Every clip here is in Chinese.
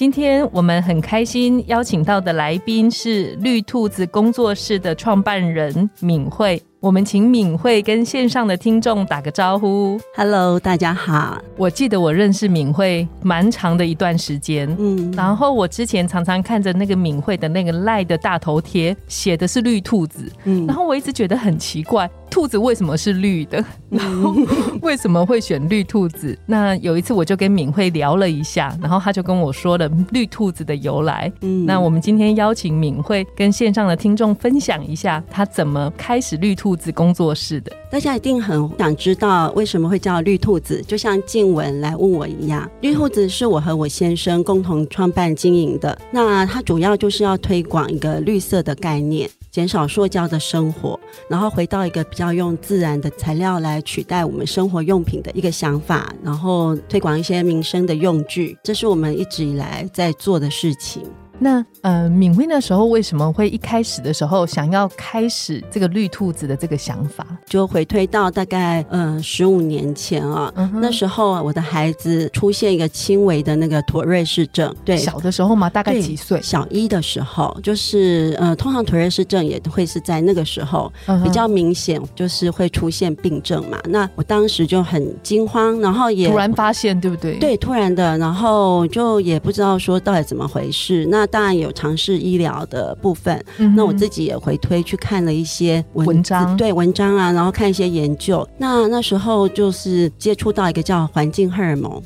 今天我们很开心邀请到的来宾是绿兔子工作室的创办人敏慧。我们请敏慧跟线上的听众打个招呼。Hello，大家好。我记得我认识敏慧蛮长的一段时间，嗯，然后我之前常常看着那个敏慧的那个赖的大头贴，写的是绿兔子，嗯，然后我一直觉得很奇怪。兔子为什么是绿的？然后为什么会选绿兔子？那有一次我就跟敏慧聊了一下，然后他就跟我说了绿兔子的由来。嗯，那我们今天邀请敏慧跟线上的听众分享一下，她怎么开始绿兔子工作室的。大家一定很想知道为什么会叫绿兔子，就像静雯来问我一样。绿兔子是我和我先生共同创办经营的，那它主要就是要推广一个绿色的概念。减少塑胶的生活，然后回到一个比较用自然的材料来取代我们生活用品的一个想法，然后推广一些民生的用具，这是我们一直以来在做的事情。那呃，敏慧那时候为什么会一开始的时候想要开始这个绿兔子的这个想法？就回推到大概呃十五年前啊，那时候我的孩子出现一个轻微的那个妥瑞氏症，对，小的时候嘛？大概几岁？小一的时候，就是呃，通常妥瑞氏症也会是在那个时候比较明显，就是会出现病症嘛。那我当时就很惊慌，然后也突然发现，对不对？对，突然的，然后就也不知道说到底怎么回事。那当然有尝试医疗的部分，那我自己也回推去看了一些文章，对文章啊，然后看一些研究。那那时候就是接触到一个叫环境荷尔蒙。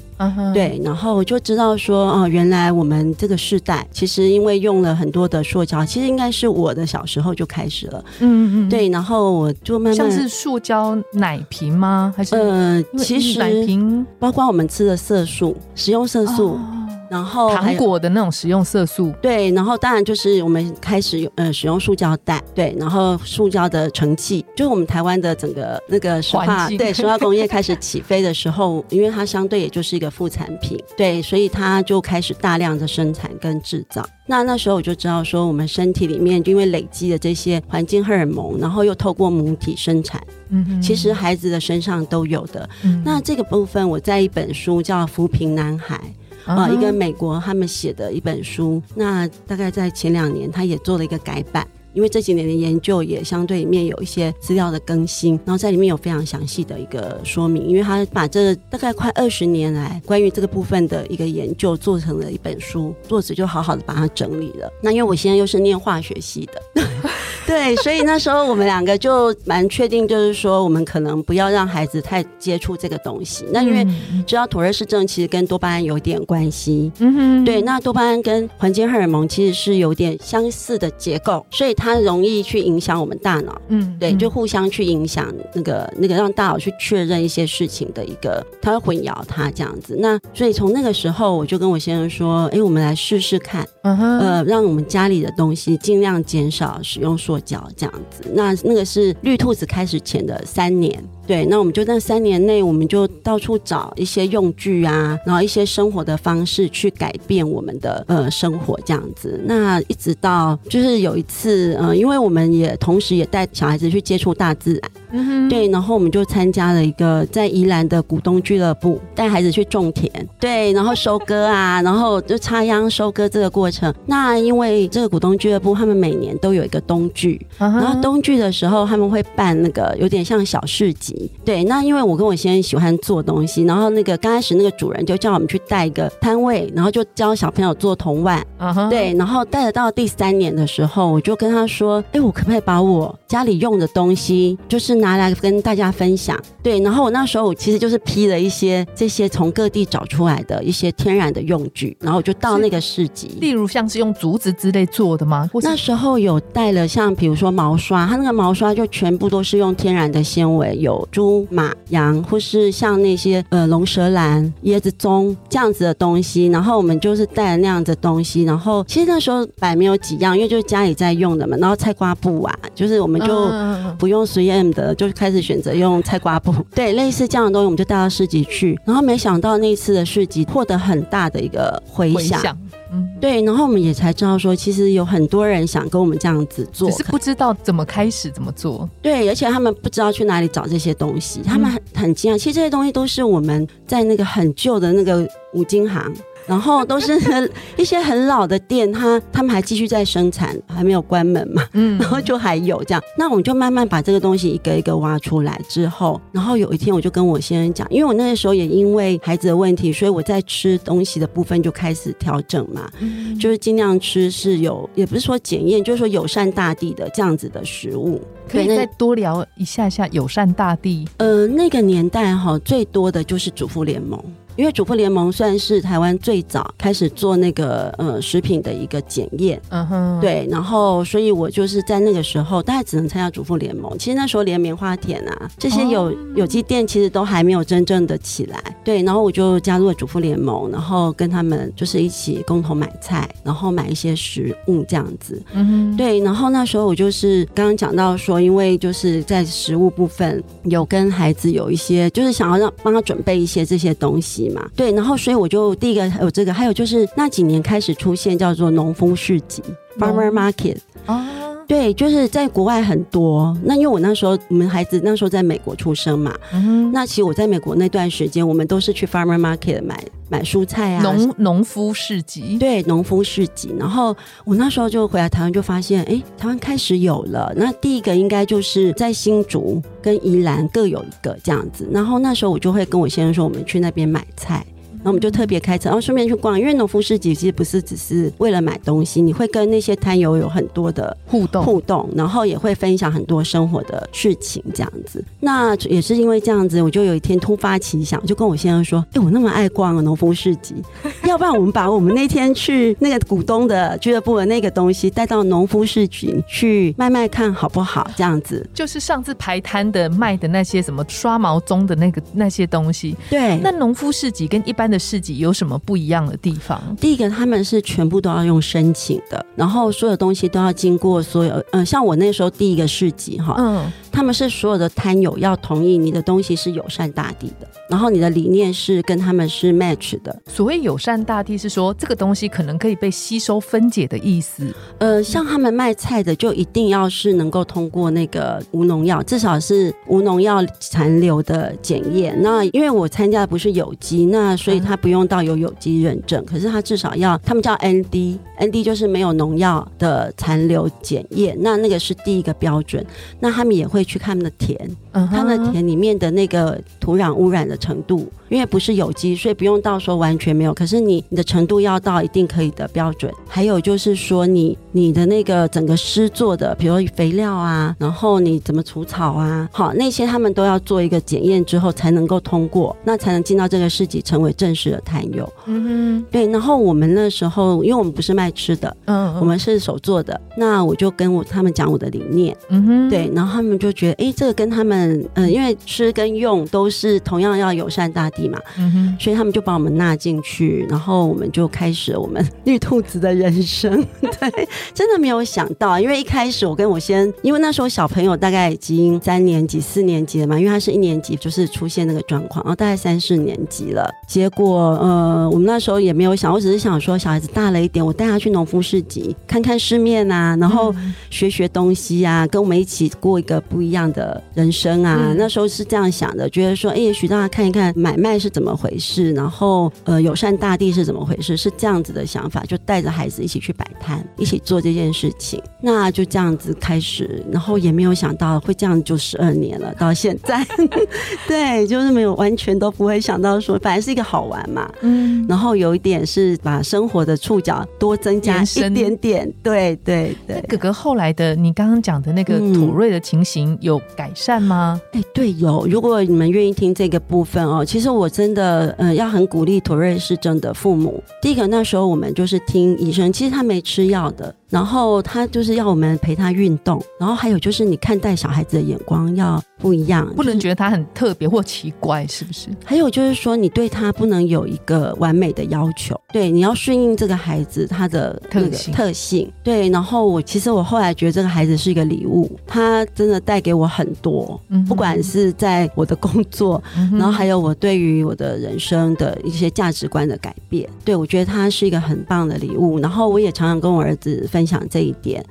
对，然后我就知道说，哦，原来我们这个世代其实因为用了很多的塑胶，其实应该是我的小时候就开始了。嗯嗯，对，然后我就慢慢像是塑胶奶瓶吗？还是呃，其实奶瓶包括我们吃的色素，食用色素。然后糖果的那种食用色素，对，然后当然就是我们开始用呃使用塑胶袋，对，然后塑胶的成器，就是我们台湾的整个那个石化对石化工业开始起飞的时候，因为它相对也就是一个副产品，对，所以它就开始大量的生产跟制造。那那时候我就知道说，我们身体里面因为累积的这些环境荷尔蒙，然后又透过母体生产，嗯，其实孩子的身上都有的。那这个部分我在一本书叫《扶贫男孩》。啊，一个美国他们写的一本书，那大概在前两年，他也做了一个改版，因为这几年的研究也相对里面有一些资料的更新，然后在里面有非常详细的一个说明，因为他把这大概快二十年来关于这个部分的一个研究做成了一本书，作者就好好的把它整理了。那因为我现在又是念化学系的。对，所以那时候我们两个就蛮确定，就是说我们可能不要让孩子太接触这个东西。那因为知道妥瑞氏症其实跟多巴胺有点关系，嗯哼，对，那多巴胺跟环境荷尔蒙其实是有点相似的结构，所以它容易去影响我们大脑，嗯，对，就互相去影响那个那个让大脑去确认一些事情的一个，它会混淆它这样子。那所以从那个时候我就跟我先生说，哎，我们来试试看，嗯哼，呃，让我们家里的东西尽量减少使用塑。脚这样子，那那个是绿兔子开始前的三年。对，那我们就在三年内，我们就到处找一些用具啊，然后一些生活的方式去改变我们的呃生活这样子。那一直到就是有一次，呃，因为我们也同时也带小孩子去接触大自然，对，然后我们就参加了一个在宜兰的股东俱乐部，带孩子去种田，对，然后收割啊，然后就插秧收割这个过程。那因为这个股东俱乐部，他们每年都有一个冬聚，然后冬剧的时候他们会办那个有点像小市集。对，那因为我跟我先生喜欢做东西，然后那个刚开始那个主人就叫我们去带一个摊位，然后就教小朋友做铜碗。对，然后带了到第三年的时候，我就跟他说：“哎，我可不可以把我家里用的东西，就是拿来跟大家分享。对，然后我那时候我其实就是批了一些这些从各地找出来的一些天然的用具，然后我就到那个市集，例如像是用竹子之类做的吗？那时候有带了像比如说毛刷，它那个毛刷就全部都是用天然的纤维，有猪、马、羊，或是像那些呃龙舌兰、椰子棕这样子的东西，然后我们就是带了那样子东西，然后其实那时候摆没有几样，因为就是家里在用的嘛，然后菜瓜布啊，就是我们就不用 3M 的，就开始选择用菜瓜布，对，类似这样的东西，我们就带到市集去，然后没想到那次的市集获得很大的一个回响。对，然后我们也才知道说，其实有很多人想跟我们这样子做，只是不知道怎么开始怎么做。对，而且他们不知道去哪里找这些东西，他们很很惊讶。其实这些东西都是我们在那个很旧的那个五金行。然后都是 一些很老的店，他他们还继续在生产，还没有关门嘛。嗯，然后就还有这样，那我们就慢慢把这个东西一个一个挖出来之后，然后有一天我就跟我先生讲，因为我那个时候也因为孩子的问题，所以我在吃东西的部分就开始调整嘛，就是尽量吃是有，也不是说检验，就是说友善大地的这样子的食物。可以再多聊一下下友善大地。呃，那个年代哈，最多的就是主妇联盟。因为主妇联盟算是台湾最早开始做那个呃食品的一个检验，嗯哼，对，然后所以我就是在那个时候，大家只能参加主妇联盟。其实那时候连棉花田啊这些有有机店其实都还没有真正的起来，对，然后我就加入了主妇联盟，然后跟他们就是一起共同买菜，然后买一些食物这样子，嗯哼，对，然后那时候我就是刚刚讲到说，因为就是在食物部分有跟孩子有一些，就是想要让帮他准备一些这些东西。嘛，对，然后所以我就第一个有这个，还有就是那几年开始出现叫做农夫市集 （farmer market） 啊，对，就是在国外很多。那因为我那时候我们孩子那时候在美国出生嘛，嗯，那其实我在美国那段时间，我们都是去 farmer market 买买蔬菜啊，农农夫市集，对，农夫市集。然后我那时候就回来台湾，就发现，哎，台湾开始有了。那第一个应该就是在新竹。跟宜兰各有一个这样子，然后那时候我就会跟我先生说，我们去那边买菜。那我们就特别开车，然后顺便去逛，因为农夫市集其实不是只是为了买东西，你会跟那些摊友有很多的互动互动，然后也会分享很多生活的事情这样子。那也是因为这样子，我就有一天突发奇想，就跟我先生说：“哎，我那么爱逛农夫市集，要不然我们把我们那天去那个股东的俱乐部的那个东西带到农夫市集去卖卖看好不好？这样子就是上次排摊的卖的那些什么刷毛棕的那个那些东西。对，那农夫市集跟一般的。市集有什么不一样的地方？第一个，他们是全部都要用申请的，然后所有东西都要经过所有，嗯，像我那时候第一个市集哈，嗯。他们是所有的摊友要同意你的东西是友善大地的，然后你的理念是跟他们是 match 的。所谓友善大地是说这个东西可能可以被吸收分解的意思。呃，像他们卖菜的就一定要是能够通过那个无农药，至少是无农药残留的检验。那因为我参加的不是有机，那所以他不用到有有机认证，可是他至少要他们叫 ND，ND 就是没有农药的残留检验，那那个是第一个标准。那他们也会。去看他们的田，他们的田里面的那个土壤污染的程度。因为不是有机，所以不用到说完全没有。可是你你的程度要到一定可以的标准。还有就是说，你你的那个整个施作的，比如肥料啊，然后你怎么除草啊，好那些他们都要做一个检验之后才能够通过，那才能进到这个市集成为正式的摊友。嗯哼，对。然后我们那时候，因为我们不是卖吃的，嗯，我们是手做的。那我就跟我他们讲我的理念，嗯哼，对。然后他们就觉得，哎，这个跟他们，嗯，因为吃跟用都是同样要友善大地。嘛，嗯哼，所以他们就把我们纳进去，然后我们就开始我们 绿兔子的人生。对，真的没有想到，因为一开始我跟我先，因为那时候小朋友大概已经三年级、四年级了嘛，因为他是一年级就是出现那个状况，然后大概三四年级了。结果呃，我们那时候也没有想，我只是想说小孩子大了一点，我带他去农夫市集看看世面啊，然后学学东西啊，跟我们一起过一个不一样的人生啊。那时候是这样想的，觉得说，哎，也许让他看一看买卖。是怎么回事？然后呃，友善大地是怎么回事？是这样子的想法，就带着孩子一起去摆摊，一起做这件事情。那就这样子开始，然后也没有想到会这样，就十二年了，到现在，对，就是没有完全都不会想到说，本来是一个好玩嘛，嗯，然后有一点是把生活的触角多增加一点点，对对对。哥哥后来的你刚刚讲的那个土瑞的情形有改善吗？吗？哎，对，有。如果你们愿意听这个部分哦，其实我真的，呃，要很鼓励妥瑞氏症的父母。第一个，那时候我们就是听医生，其实他没吃药的。然后他就是要我们陪他运动，然后还有就是你看待小孩子的眼光要不一样，不能觉得他很特别或奇怪，是不是？还有就是说，你对他不能有一个完美的要求，对，你要顺应这个孩子他的特性特性。对，然后我其实我后来觉得这个孩子是一个礼物，他真的带给我很多，不管是在我的工作，然后还有我对于我的人生的一些价值观的改变。对我觉得他是一个很棒的礼物，然后我也常常跟我儿子分。享这一点，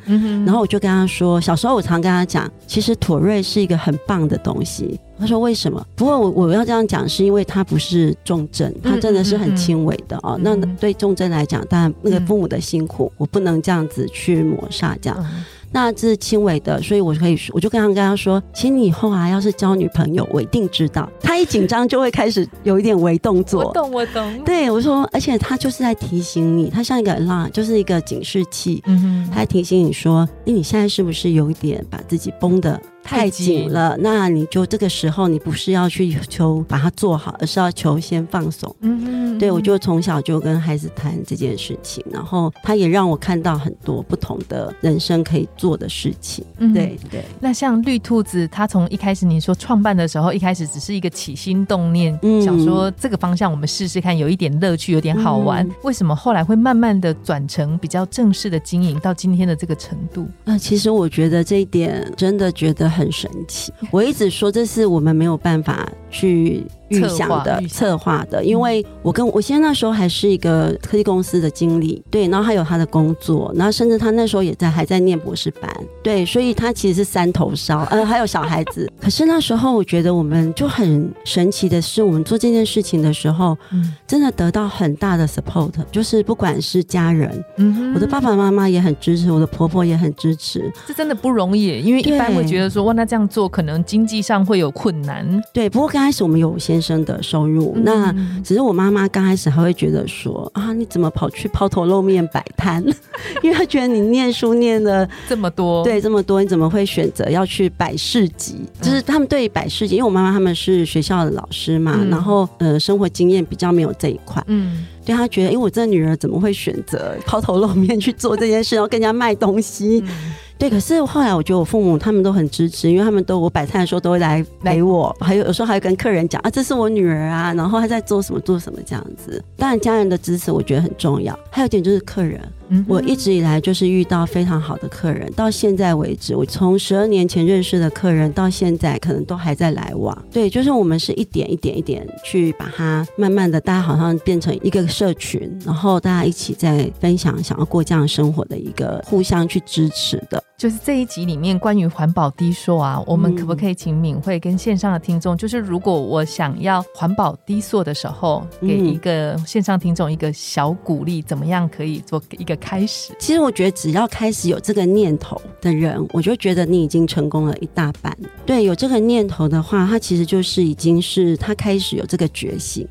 然后我就跟他说，小时候我常跟他讲，其实妥瑞是一个很棒的东西。他说为什么？不过我我要这样讲，是因为他不是重症，他真的是很轻微的哦。那对重症来讲，当然那个父母的辛苦，我不能这样子去抹杀这样。那这是轻微的，所以我可以说，我就刚刚跟他说，请你以后啊，要是交女朋友，我一定知道。他一紧张就会开始有一点微动作。我懂，我懂。对，我说，而且他就是在提醒你，他像一个浪，就是一个警示器。嗯哼，他提醒你说，哎，你现在是不是有一点把自己绷的？太紧了，那你就这个时候，你不是要去求把它做好，而是要求先放松。嗯嗯，对我就从小就跟孩子谈这件事情，然后他也让我看到很多不同的人生可以做的事情。嗯对对。那像绿兔子，他从一开始你说创办的时候，一开始只是一个起心动念，嗯想说这个方向我们试试看，有一点乐趣，有点好玩。为什么后来会慢慢的转成比较正式的经营，到今天的这个程度？那其实我觉得这一点真的觉得。很神奇，我一直说这是我们没有办法去。预想的、策划的，因为我跟我现在那时候还是一个科技公司的经理，对，然后还有他的工作，然后甚至他那时候也在还在念博士班，对，所以他其实是三头烧，呃，还有小孩子。可是那时候我觉得我们就很神奇的是，我们做这件事情的时候，真的得到很大的 support，就是不管是家人，嗯，我的爸爸妈妈也很支持，我的婆婆也很支持，这真的不容易，因为一般会觉得说，哇，那这样做可能经济上会有困难，对。不过刚开始我们有先。生的收入，那只是我妈妈刚开始还会觉得说啊，你怎么跑去抛头露面摆摊？因为她觉得你念书念了这么多，对这么多，你怎么会选择要去摆市集？就是他们对摆市集，因为我妈妈他们是学校的老师嘛，然后呃，生活经验比较没有这一块，嗯，对他觉得，因为我这女儿怎么会选择抛头露面去做这件事，然后跟人家卖东西？对，可是后来我觉得我父母他们都很支持，因为他们都我摆摊的时候都会来陪我，还有有时候还会跟客人讲啊，这是我女儿啊，然后她在做什么做什么这样子。当然家人的支持我觉得很重要，还有一点就是客人。我一直以来就是遇到非常好的客人，到现在为止，我从十二年前认识的客人到现在，可能都还在来往。对，就是我们是一点一点一点去把它慢慢的，大家好像变成一个社群，然后大家一起在分享想要过这样生活的一个互相去支持的。就是这一集里面关于环保低塑啊，我们可不可以请敏慧跟线上的听众，就是如果我想要环保低塑的时候，给一个线上听众一个小鼓励，怎么样可以做一个？开始，其实我觉得只要开始有这个念头的人，我就觉得你已经成功了一大半。对，有这个念头的话，他其实就是已经是他开始有这个觉醒。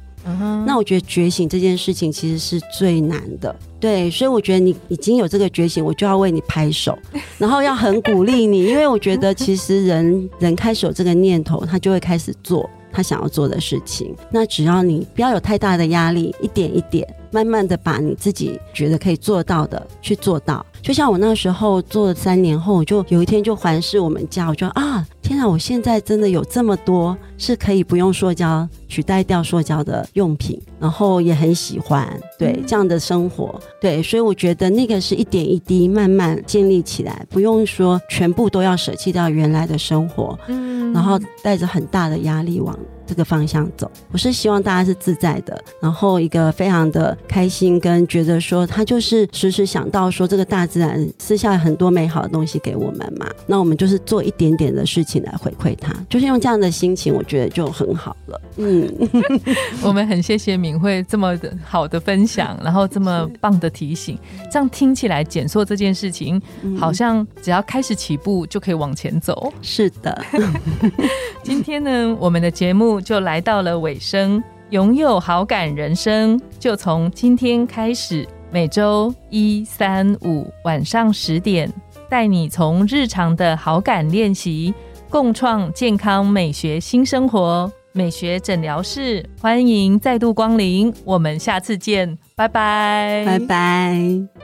那我觉得觉醒这件事情其实是最难的。对，所以我觉得你已经有这个觉醒，我就要为你拍手，然后要很鼓励你，因为我觉得其实人人开始有这个念头，他就会开始做他想要做的事情。那只要你不要有太大的压力，一点一点。慢慢的把你自己觉得可以做到的去做到，就像我那时候做了三年后，我就有一天就环视我们家，我就啊，天啊，我现在真的有这么多是可以不用塑胶取代掉塑胶的用品，然后也很喜欢。对这样的生活，对，所以我觉得那个是一点一滴慢慢建立起来，不用说全部都要舍弃掉原来的生活，嗯，然后带着很大的压力往。这个方向走，我是希望大家是自在的，然后一个非常的开心，跟觉得说他就是时时想到说这个大自然私下很多美好的东西给我们嘛，那我们就是做一点点的事情来回馈他，就是用这样的心情，我觉得就很好了。嗯，我们很谢谢敏慧这么的好的分享，然后这么棒的提醒，这样听起来减塑这件事情好像只要开始起步就可以往前走。是的，今天呢，我们的节就来到了尾声，拥有好感人生，就从今天开始，每周一、三、五晚上十点，带你从日常的好感练习，共创健康美学新生活，美学诊疗室，欢迎再度光临，我们下次见，拜拜，拜拜。